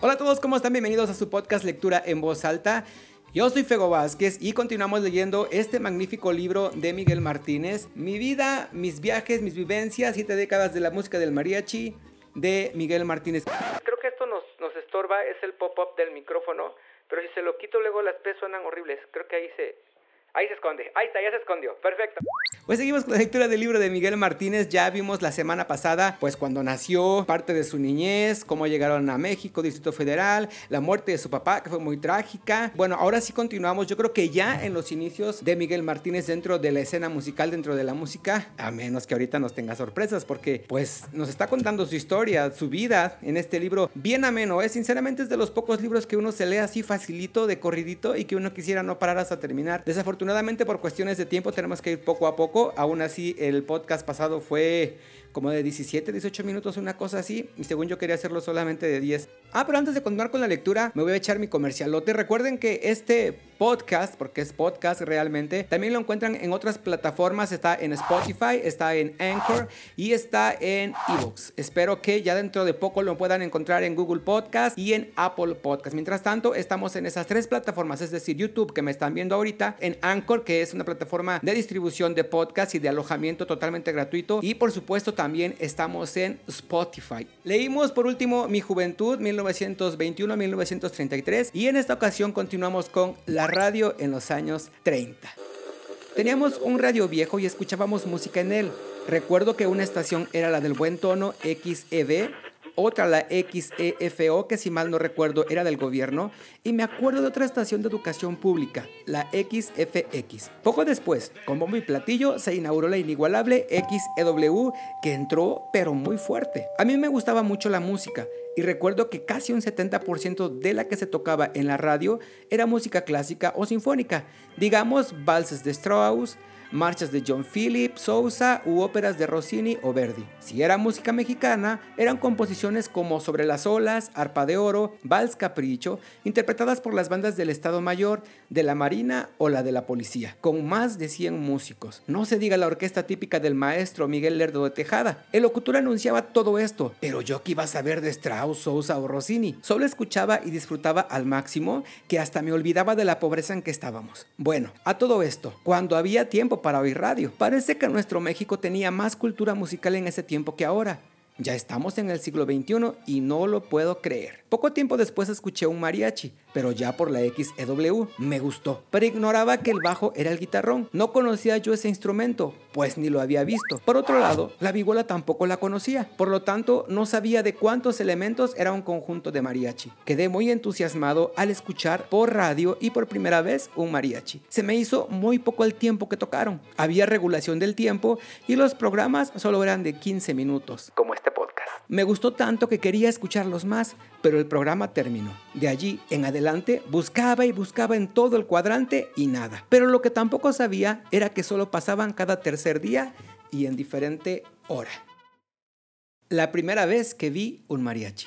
Hola a todos, ¿cómo están? Bienvenidos a su podcast Lectura en Voz Alta. Yo soy Fego Vázquez y continuamos leyendo este magnífico libro de Miguel Martínez, Mi vida, mis viajes, mis vivencias, siete décadas de la música del mariachi de Miguel Martínez. Creo que esto nos, nos estorba, es el pop-up del micrófono, pero si se lo quito luego las P suenan horribles. Creo que ahí se, Ahí se esconde. Ahí está, ya se escondió. Perfecto. Pues seguimos con la lectura del libro de Miguel Martínez. Ya vimos la semana pasada, pues cuando nació, parte de su niñez, cómo llegaron a México, Distrito Federal, la muerte de su papá, que fue muy trágica. Bueno, ahora sí continuamos. Yo creo que ya en los inicios de Miguel Martínez dentro de la escena musical, dentro de la música, a menos que ahorita nos tenga sorpresas, porque pues nos está contando su historia, su vida en este libro bien ameno. Es sinceramente es de los pocos libros que uno se lee así facilito, de corridito y que uno quisiera no parar hasta terminar. Desafortunadamente Afortunadamente por cuestiones de tiempo tenemos que ir poco a poco. Aún así el podcast pasado fue como de 17, 18 minutos, una cosa así. Y según yo quería hacerlo solamente de 10. Ah, pero antes de continuar con la lectura, me voy a echar mi comercialote. Recuerden que este podcast, porque es podcast realmente, también lo encuentran en otras plataformas. Está en Spotify, está en Anchor y está en Evox. Espero que ya dentro de poco lo puedan encontrar en Google Podcast y en Apple Podcast. Mientras tanto, estamos en esas tres plataformas, es decir, YouTube que me están viendo ahorita, en Anchor, que es una plataforma de distribución de podcast y de alojamiento totalmente gratuito. Y por supuesto, también estamos en Spotify. Leímos por último Mi Juventud 1921-1933 y en esta ocasión continuamos con la radio en los años 30. Teníamos un radio viejo y escuchábamos música en él. Recuerdo que una estación era la del buen tono XEB otra la XEFO, que si mal no recuerdo era del gobierno, y me acuerdo de otra estación de educación pública, la XFX. Poco después, con bombo y platillo, se inauguró la inigualable XEW, que entró pero muy fuerte. A mí me gustaba mucho la música, y recuerdo que casi un 70% de la que se tocaba en la radio era música clásica o sinfónica, digamos valses de Strauss, marchas de John Philip, Sousa u óperas de Rossini o Verdi. Si era música mexicana, eran composiciones como Sobre las olas, Arpa de Oro, Vals Capricho, interpretadas por las bandas del Estado Mayor, de la Marina o la de la Policía, con más de 100 músicos. No se diga la orquesta típica del maestro Miguel Lerdo de Tejada. El locutor anunciaba todo esto, pero yo que iba a saber de Strauss, Sousa o Rossini. Solo escuchaba y disfrutaba al máximo que hasta me olvidaba de la pobreza en que estábamos. Bueno, a todo esto, cuando había tiempo para oír radio. Parece que nuestro México tenía más cultura musical en ese tiempo que ahora. Ya estamos en el siglo XXI y no lo puedo creer. Poco tiempo después escuché un mariachi, pero ya por la XEW. Me gustó, pero ignoraba que el bajo era el guitarrón. No conocía yo ese instrumento, pues ni lo había visto. Por otro lado, la vihuela tampoco la conocía, por lo tanto no sabía de cuántos elementos era un conjunto de mariachi. Quedé muy entusiasmado al escuchar por radio y por primera vez un mariachi. Se me hizo muy poco el tiempo que tocaron. Había regulación del tiempo y los programas solo eran de 15 minutos, como este. Me gustó tanto que quería escucharlos más, pero el programa terminó. De allí en adelante buscaba y buscaba en todo el cuadrante y nada. Pero lo que tampoco sabía era que solo pasaban cada tercer día y en diferente hora. La primera vez que vi un mariachi.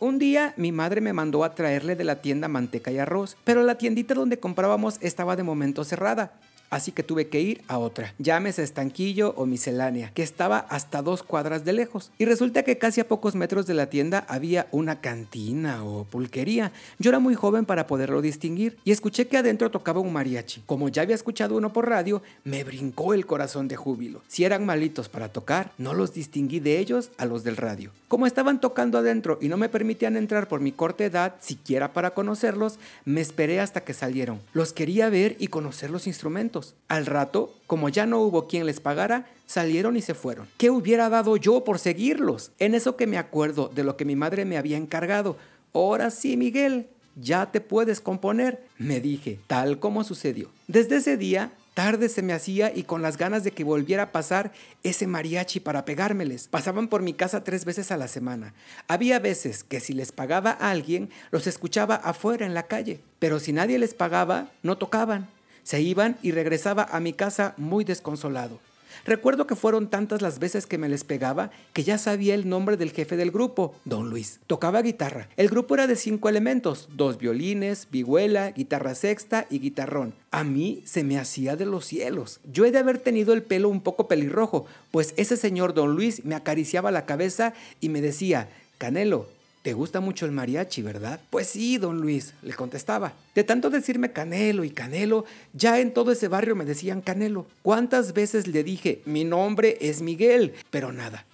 Un día mi madre me mandó a traerle de la tienda manteca y arroz, pero la tiendita donde comprábamos estaba de momento cerrada así que tuve que ir a otra, llámese estanquillo o miscelánea, que estaba hasta dos cuadras de lejos. Y resulta que casi a pocos metros de la tienda había una cantina o pulquería. Yo era muy joven para poderlo distinguir y escuché que adentro tocaba un mariachi. Como ya había escuchado uno por radio, me brincó el corazón de júbilo. Si eran malitos para tocar, no los distinguí de ellos a los del radio. Como estaban tocando adentro y no me permitían entrar por mi corta edad, siquiera para conocerlos, me esperé hasta que salieron. Los quería ver y conocer los instrumentos. Al rato, como ya no hubo quien les pagara, salieron y se fueron. ¿Qué hubiera dado yo por seguirlos? En eso que me acuerdo de lo que mi madre me había encargado. Ahora sí, Miguel, ya te puedes componer, me dije, tal como sucedió. Desde ese día, tarde se me hacía y con las ganas de que volviera a pasar ese mariachi para pegármeles. Pasaban por mi casa tres veces a la semana. Había veces que si les pagaba a alguien, los escuchaba afuera en la calle, pero si nadie les pagaba, no tocaban. Se iban y regresaba a mi casa muy desconsolado. Recuerdo que fueron tantas las veces que me les pegaba que ya sabía el nombre del jefe del grupo, don Luis. Tocaba guitarra. El grupo era de cinco elementos, dos violines, vihuela, guitarra sexta y guitarrón. A mí se me hacía de los cielos. Yo he de haber tenido el pelo un poco pelirrojo, pues ese señor don Luis me acariciaba la cabeza y me decía, Canelo, ¿Te gusta mucho el mariachi, verdad? Pues sí, don Luis, le contestaba. De tanto decirme Canelo y Canelo, ya en todo ese barrio me decían Canelo. ¿Cuántas veces le dije, mi nombre es Miguel? Pero nada.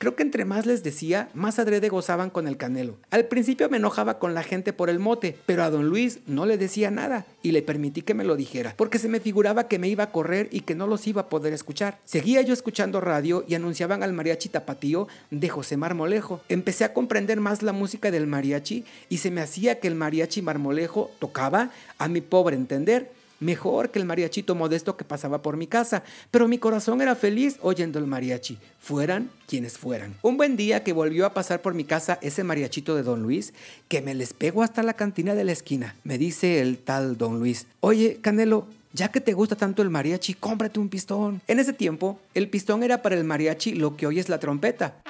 Creo que entre más les decía, más adrede gozaban con el canelo. Al principio me enojaba con la gente por el mote, pero a don Luis no le decía nada y le permití que me lo dijera, porque se me figuraba que me iba a correr y que no los iba a poder escuchar. Seguía yo escuchando radio y anunciaban al mariachi tapatío de José Marmolejo. Empecé a comprender más la música del mariachi y se me hacía que el mariachi Marmolejo tocaba, a mi pobre entender, mejor que el mariachito modesto que pasaba por mi casa, pero mi corazón era feliz oyendo el mariachi, fueran quienes fueran. Un buen día que volvió a pasar por mi casa ese mariachito de don Luis, que me les pego hasta la cantina de la esquina, me dice el tal don Luis, oye, Canelo, ya que te gusta tanto el mariachi, cómprate un pistón. En ese tiempo, el pistón era para el mariachi lo que hoy es la trompeta.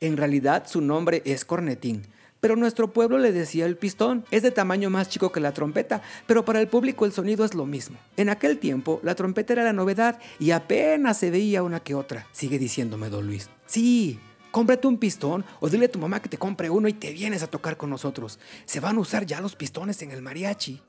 En realidad su nombre es cornetín, pero nuestro pueblo le decía el pistón. Es de tamaño más chico que la trompeta, pero para el público el sonido es lo mismo. En aquel tiempo, la trompeta era la novedad y apenas se veía una que otra. Sigue diciéndome don Luis. Sí, cómprate un pistón o dile a tu mamá que te compre uno y te vienes a tocar con nosotros. Se van a usar ya los pistones en el mariachi.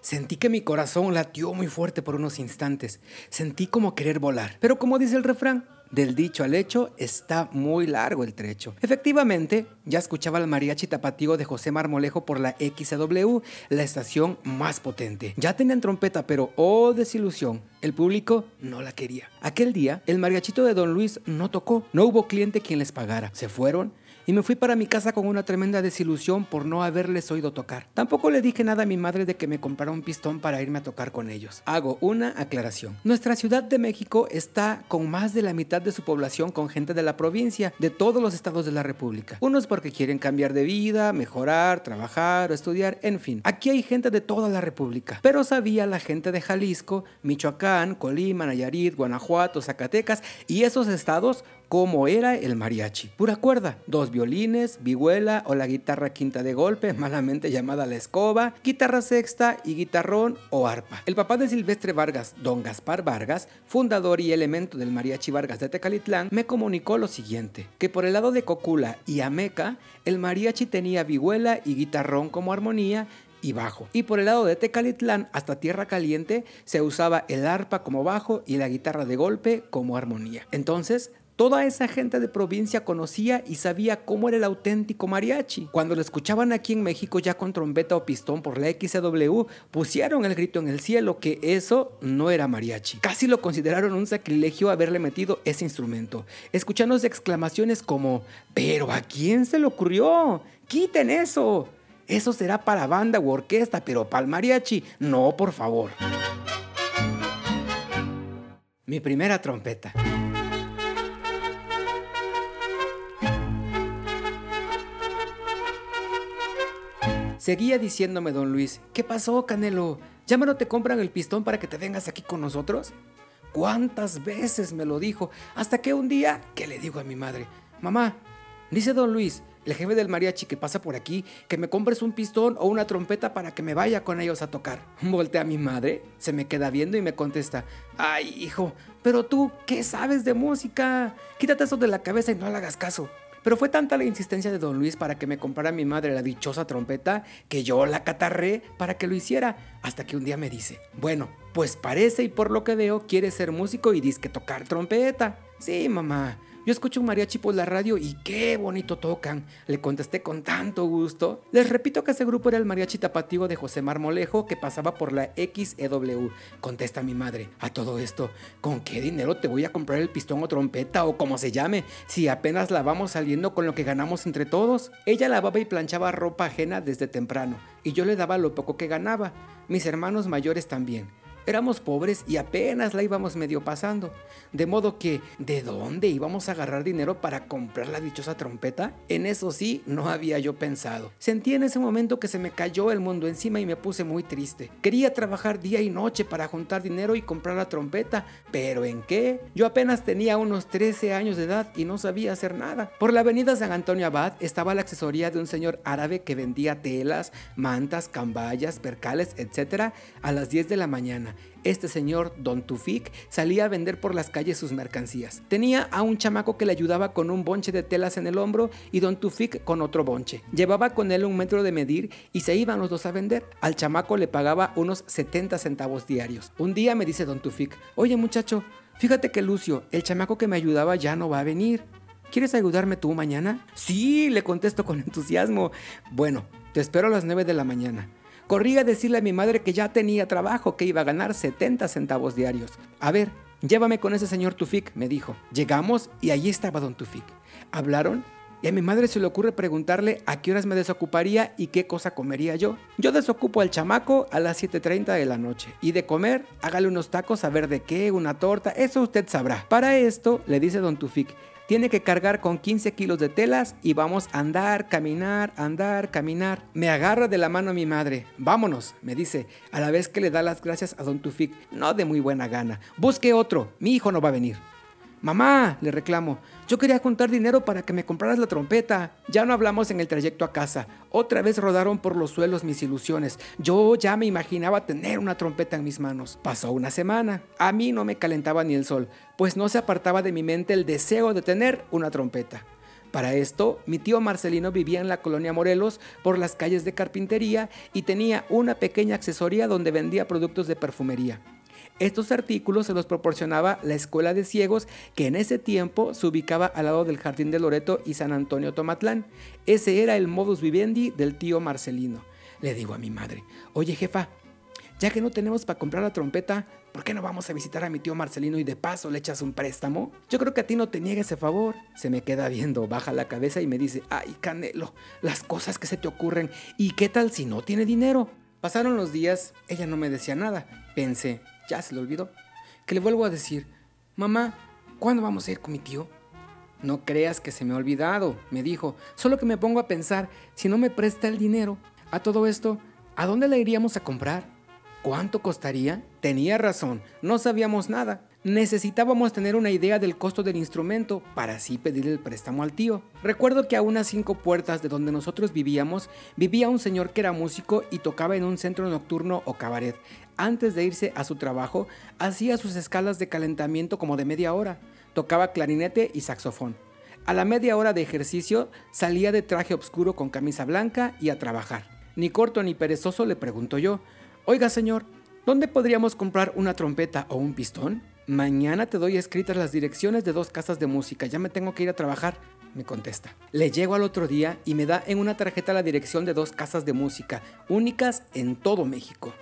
Sentí que mi corazón latió muy fuerte por unos instantes. Sentí como querer volar. Pero como dice el refrán, del dicho al hecho está muy largo el trecho. Efectivamente, ya escuchaba el mariachi tapatío de José Marmolejo por la XW, la estación más potente. Ya tenían trompeta, pero oh desilusión, el público no la quería. Aquel día, el mariachito de Don Luis no tocó, no hubo cliente quien les pagara. Se fueron y me fui para mi casa con una tremenda desilusión por no haberles oído tocar. Tampoco le dije nada a mi madre de que me comprara un pistón para irme a tocar con ellos. Hago una aclaración. Nuestra Ciudad de México está con más de la mitad de su población con gente de la provincia, de todos los estados de la República. Unos porque quieren cambiar de vida, mejorar, trabajar o estudiar, en fin. Aquí hay gente de toda la República. Pero sabía la gente de Jalisco, Michoacán, Colima, Nayarit, Guanajuato, Zacatecas y esos estados cómo era el mariachi. Pura cuerda, dos violines, vihuela o la guitarra quinta de golpe, malamente llamada la escoba, guitarra sexta y guitarrón o arpa. El papá de Silvestre Vargas, don Gaspar Vargas, fundador y elemento del mariachi Vargas de Tecalitlán, me comunicó lo siguiente, que por el lado de Cocula y Ameca, el mariachi tenía vihuela y guitarrón como armonía y bajo. Y por el lado de Tecalitlán hasta Tierra Caliente se usaba el arpa como bajo y la guitarra de golpe como armonía. Entonces, Toda esa gente de provincia conocía y sabía cómo era el auténtico mariachi. Cuando lo escuchaban aquí en México ya con trompeta o pistón por la XW, pusieron el grito en el cielo que eso no era mariachi. Casi lo consideraron un sacrilegio haberle metido ese instrumento, escuchando exclamaciones como, pero ¿a quién se le ocurrió? ¡Quiten eso! Eso será para banda u orquesta, pero para el mariachi, no, por favor. Mi primera trompeta. Seguía diciéndome don Luis, ¿qué pasó, Canelo? ¿Ya no te compran el pistón para que te vengas aquí con nosotros? ¿Cuántas veces me lo dijo? Hasta que un día, que le digo a mi madre, mamá, dice don Luis, el jefe del mariachi que pasa por aquí, que me compres un pistón o una trompeta para que me vaya con ellos a tocar. Voltea a mi madre, se me queda viendo y me contesta, ay hijo, pero tú, ¿qué sabes de música? Quítate eso de la cabeza y no le hagas caso. Pero fue tanta la insistencia de don Luis para que me comprara mi madre la dichosa trompeta que yo la catarré para que lo hiciera, hasta que un día me dice, bueno, pues parece y por lo que veo quiere ser músico y disque tocar trompeta. Sí, mamá, yo escucho un mariachi por la radio y qué bonito tocan. Le contesté con tanto gusto. Les repito que ese grupo era el mariachi tapativo de José Marmolejo que pasaba por la XEW. Contesta mi madre. A todo esto, ¿con qué dinero te voy a comprar el pistón o trompeta o como se llame? Si apenas la vamos saliendo con lo que ganamos entre todos. Ella lavaba y planchaba ropa ajena desde temprano y yo le daba lo poco que ganaba. Mis hermanos mayores también Éramos pobres y apenas la íbamos medio pasando. De modo que, ¿de dónde íbamos a agarrar dinero para comprar la dichosa trompeta? En eso sí, no había yo pensado. Sentí en ese momento que se me cayó el mundo encima y me puse muy triste. Quería trabajar día y noche para juntar dinero y comprar la trompeta, pero ¿en qué? Yo apenas tenía unos 13 años de edad y no sabía hacer nada. Por la avenida San Antonio Abad estaba la accesoría de un señor árabe que vendía telas, mantas, cambayas, percales, etc. a las 10 de la mañana este señor, Don Tufik, salía a vender por las calles sus mercancías. Tenía a un chamaco que le ayudaba con un bonche de telas en el hombro y Don Tufik con otro bonche. Llevaba con él un metro de medir y se iban los dos a vender. Al chamaco le pagaba unos 70 centavos diarios. Un día me dice Don Tufik, oye muchacho, fíjate que Lucio, el chamaco que me ayudaba ya no va a venir. ¿Quieres ayudarme tú mañana? Sí, le contesto con entusiasmo. Bueno, te espero a las 9 de la mañana. Corrí a decirle a mi madre que ya tenía trabajo, que iba a ganar 70 centavos diarios. A ver, llévame con ese señor Tufik, me dijo. Llegamos y allí estaba don Tufik. Hablaron y a mi madre se le ocurre preguntarle a qué horas me desocuparía y qué cosa comería yo. Yo desocupo al chamaco a las 7.30 de la noche. Y de comer, hágale unos tacos a ver de qué, una torta, eso usted sabrá. Para esto, le dice don Tufik, tiene que cargar con 15 kilos de telas y vamos a andar, caminar, andar, caminar. Me agarra de la mano a mi madre. Vámonos, me dice, a la vez que le da las gracias a don Tufik. No de muy buena gana. Busque otro, mi hijo no va a venir. Mamá, le reclamo, yo quería contar dinero para que me compraras la trompeta. Ya no hablamos en el trayecto a casa. Otra vez rodaron por los suelos mis ilusiones. Yo ya me imaginaba tener una trompeta en mis manos. Pasó una semana. A mí no me calentaba ni el sol, pues no se apartaba de mi mente el deseo de tener una trompeta. Para esto, mi tío Marcelino vivía en la colonia Morelos por las calles de carpintería y tenía una pequeña accesoría donde vendía productos de perfumería. Estos artículos se los proporcionaba la Escuela de Ciegos, que en ese tiempo se ubicaba al lado del Jardín de Loreto y San Antonio Tomatlán. Ese era el modus vivendi del tío Marcelino. Le digo a mi madre, oye jefa, ya que no tenemos para comprar la trompeta, ¿por qué no vamos a visitar a mi tío Marcelino y de paso le echas un préstamo? Yo creo que a ti no te niegue ese favor. Se me queda viendo, baja la cabeza y me dice, ay Canelo, las cosas que se te ocurren, ¿y qué tal si no tiene dinero? Pasaron los días, ella no me decía nada. Pensé, ya se le olvidó, que le vuelvo a decir, mamá, ¿cuándo vamos a ir con mi tío? No creas que se me ha olvidado, me dijo, solo que me pongo a pensar, si no me presta el dinero, a todo esto, ¿a dónde la iríamos a comprar? ¿Cuánto costaría? Tenía razón, no sabíamos nada. Necesitábamos tener una idea del costo del instrumento para así pedir el préstamo al tío. Recuerdo que a unas cinco puertas de donde nosotros vivíamos vivía un señor que era músico y tocaba en un centro nocturno o cabaret. Antes de irse a su trabajo, hacía sus escalas de calentamiento como de media hora. Tocaba clarinete y saxofón. A la media hora de ejercicio salía de traje oscuro con camisa blanca y a trabajar. Ni corto ni perezoso le pregunto yo, Oiga señor, ¿dónde podríamos comprar una trompeta o un pistón? Mañana te doy escritas las direcciones de dos casas de música, ya me tengo que ir a trabajar, me contesta. Le llego al otro día y me da en una tarjeta la dirección de dos casas de música, únicas en todo México.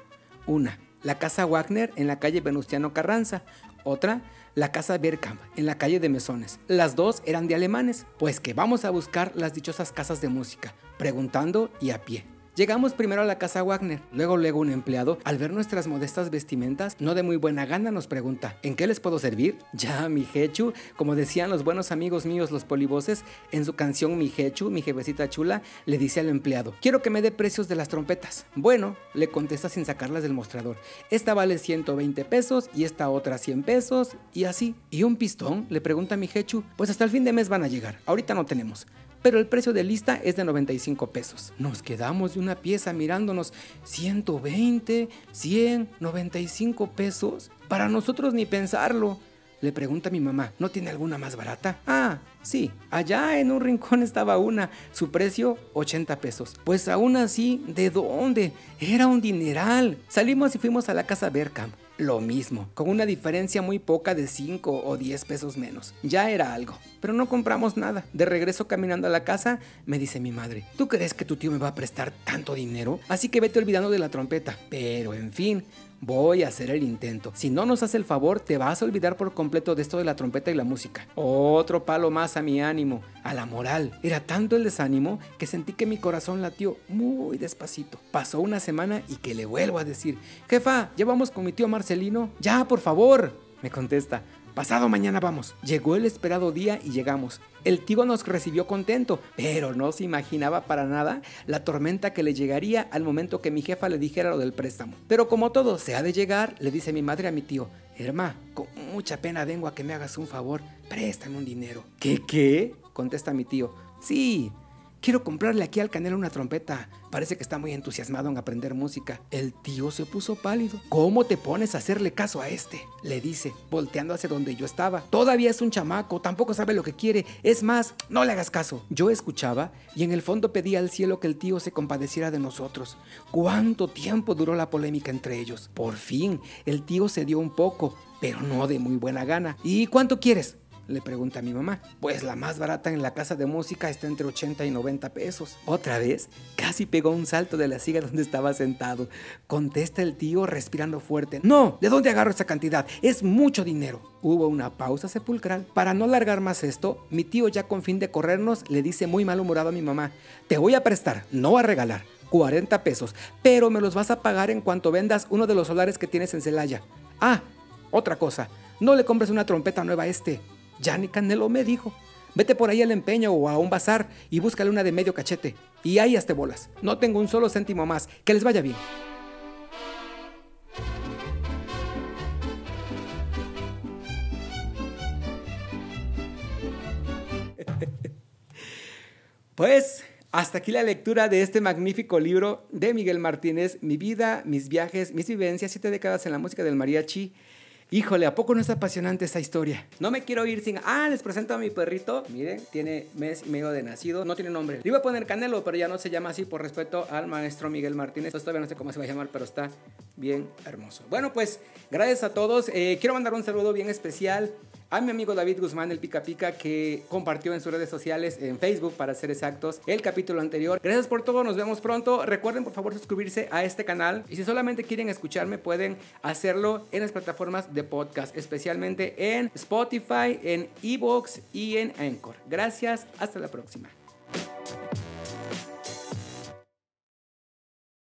Una, la casa Wagner en la calle Venustiano Carranza. Otra, la casa Bergkamp en la calle de Mesones. Las dos eran de alemanes, pues que vamos a buscar las dichosas casas de música, preguntando y a pie. Llegamos primero a la casa Wagner, luego luego un empleado, al ver nuestras modestas vestimentas, no de muy buena gana nos pregunta, ¿en qué les puedo servir? Ya, mi jechu, como decían los buenos amigos míos los polivoces, en su canción Mi jechu, mi jefecita chula, le dice al empleado, quiero que me dé precios de las trompetas. Bueno, le contesta sin sacarlas del mostrador, esta vale 120 pesos y esta otra 100 pesos y así. ¿Y un pistón? Le pregunta mi jechu, pues hasta el fin de mes van a llegar, ahorita no tenemos pero el precio de lista es de 95 pesos. Nos quedamos de una pieza mirándonos 120, 100, 95 pesos. Para nosotros ni pensarlo. Le pregunta a mi mamá, ¿no tiene alguna más barata? Ah, sí, allá en un rincón estaba una, su precio 80 pesos. Pues aún así, ¿de dónde? Era un dineral. Salimos y fuimos a la casa Berkham lo mismo, con una diferencia muy poca de 5 o 10 pesos menos. Ya era algo, pero no compramos nada. De regreso caminando a la casa, me dice mi madre, ¿tú crees que tu tío me va a prestar tanto dinero? Así que vete olvidando de la trompeta. Pero en fin, Voy a hacer el intento. Si no nos hace el favor, te vas a olvidar por completo de esto de la trompeta y la música. Otro palo más a mi ánimo, a la moral. Era tanto el desánimo que sentí que mi corazón latió muy despacito. Pasó una semana y que le vuelvo a decir, jefa, ¿ya vamos con mi tío Marcelino? Ya, por favor. Me contesta, Pasado mañana vamos. Llegó el esperado día y llegamos. El tío nos recibió contento, pero no se imaginaba para nada la tormenta que le llegaría al momento que mi jefa le dijera lo del préstamo. Pero como todo se ha de llegar, le dice mi madre a mi tío, Herma, con mucha pena vengo a que me hagas un favor, préstame un dinero. ¿Qué qué? contesta mi tío. Sí, Quiero comprarle aquí al Canelo una trompeta. Parece que está muy entusiasmado en aprender música. El tío se puso pálido. ¿Cómo te pones a hacerle caso a este? Le dice, volteando hacia donde yo estaba. Todavía es un chamaco, tampoco sabe lo que quiere. Es más, no le hagas caso. Yo escuchaba y en el fondo pedía al cielo que el tío se compadeciera de nosotros. ¿Cuánto tiempo duró la polémica entre ellos? Por fin, el tío se dio un poco, pero no de muy buena gana. ¿Y cuánto quieres? Le pregunta a mi mamá. Pues la más barata en la casa de música está entre 80 y 90 pesos. Otra vez, casi pegó un salto de la silla donde estaba sentado. Contesta el tío respirando fuerte. No, ¿de dónde agarro esa cantidad? Es mucho dinero. Hubo una pausa sepulcral. Para no alargar más esto, mi tío ya con fin de corrernos le dice muy malhumorado a mi mamá. Te voy a prestar, no a regalar. 40 pesos, pero me los vas a pagar en cuanto vendas uno de los solares que tienes en Celaya. Ah, otra cosa, no le compres una trompeta nueva a este. Gianni Canelo me dijo, vete por ahí al empeño o a un bazar y búscale una de medio cachete. Y ahí hazte bolas. No tengo un solo céntimo más. Que les vaya bien. Pues hasta aquí la lectura de este magnífico libro de Miguel Martínez, Mi vida, mis viajes, mis vivencias, siete décadas en la música del mariachi. Híjole, ¿a poco no es apasionante esta historia? No me quiero ir sin... Ah, les presento a mi perrito. Miren, tiene mes y medio de nacido. No tiene nombre. Le iba a poner Canelo, pero ya no se llama así por respeto al maestro Miguel Martínez. Entonces todavía no sé cómo se va a llamar, pero está bien hermoso. Bueno, pues gracias a todos. Eh, quiero mandar un saludo bien especial a mi amigo David Guzmán, el Pica Pica, que compartió en sus redes sociales, en Facebook, para ser exactos, el capítulo anterior. Gracias por todo, nos vemos pronto. Recuerden, por favor, suscribirse a este canal. Y si solamente quieren escucharme, pueden hacerlo en las plataformas de podcast, especialmente en Spotify, en Evox y en Anchor. Gracias, hasta la próxima.